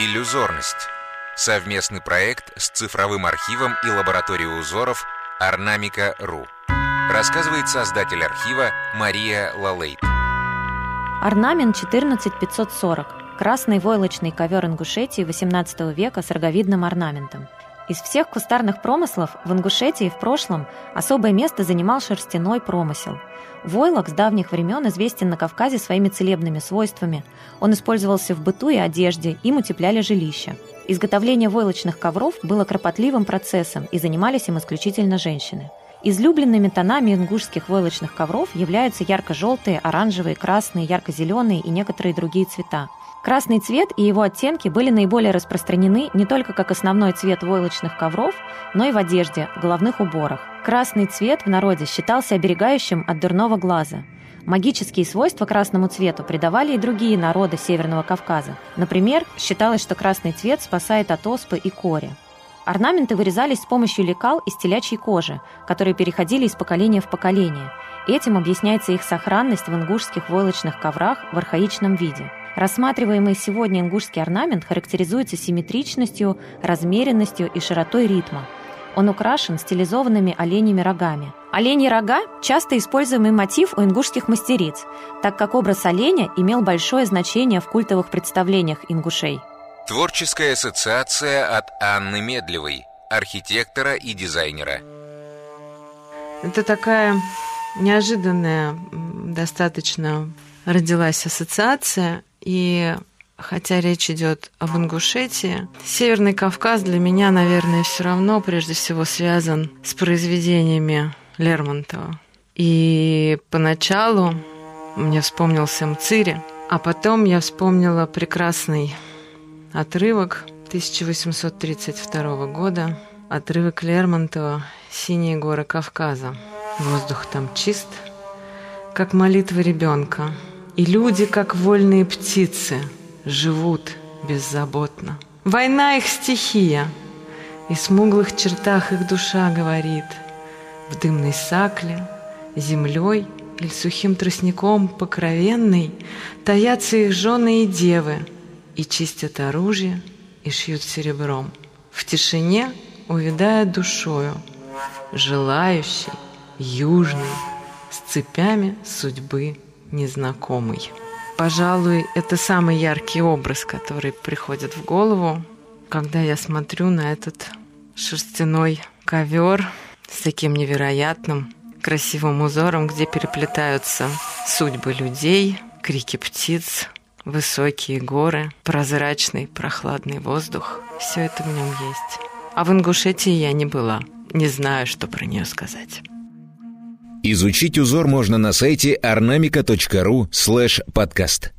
Иллюзорность. Совместный проект с цифровым архивом и лабораторией узоров Орнамика.ру. Рассказывает создатель архива Мария Лалейт. Орнамент 14540. Красный войлочный ковер Ингушетии XVIII века с роговидным орнаментом. Из всех кустарных промыслов в Ингушетии в прошлом особое место занимал шерстяной промысел. Войлок с давних времен известен на Кавказе своими целебными свойствами. Он использовался в быту и одежде, им утепляли жилища. Изготовление войлочных ковров было кропотливым процессом и занимались им исключительно женщины. Излюбленными тонами ингушских войлочных ковров являются ярко-желтые, оранжевые, красные, ярко-зеленые и некоторые другие цвета. Красный цвет и его оттенки были наиболее распространены не только как основной цвет войлочных ковров, но и в одежде, головных уборах. Красный цвет в народе считался оберегающим от дурного глаза. Магические свойства красному цвету придавали и другие народы Северного Кавказа. Например, считалось, что красный цвет спасает от оспы и кори. Орнаменты вырезались с помощью лекал из телячьей кожи, которые переходили из поколения в поколение. Этим объясняется их сохранность в ингушских войлочных коврах в архаичном виде. Рассматриваемый сегодня ингушский орнамент характеризуется симметричностью, размеренностью и широтой ритма. Он украшен стилизованными оленьими рогами. Оленьи рога – часто используемый мотив у ингушских мастериц, так как образ оленя имел большое значение в культовых представлениях ингушей. Творческая ассоциация от Анны Медлевой, архитектора и дизайнера. Это такая неожиданная достаточно родилась ассоциация, и хотя речь идет об Ингушетии, Северный Кавказ для меня, наверное, все равно прежде всего связан с произведениями Лермонтова. И поначалу мне вспомнился Мцири, а потом я вспомнила прекрасный Отрывок 1832 года. Отрывок Лермонтова «Синие горы Кавказа». Воздух там чист, как молитва ребенка. И люди, как вольные птицы, живут беззаботно. Война их стихия, и в смуглых чертах их душа говорит. В дымной сакле, землей или сухим тростником покровенной таятся их жены и девы – и чистят оружие, и шьют серебром. В тишине увядая душою, желающий, южный, с цепями судьбы незнакомый. Пожалуй, это самый яркий образ, который приходит в голову, когда я смотрю на этот шерстяной ковер с таким невероятным красивым узором, где переплетаются судьбы людей, крики птиц, высокие горы, прозрачный прохладный воздух. Все это в нем есть. А в Ингушетии я не была. Не знаю, что про нее сказать. Изучить узор можно на сайте ornamica.ru подкаст.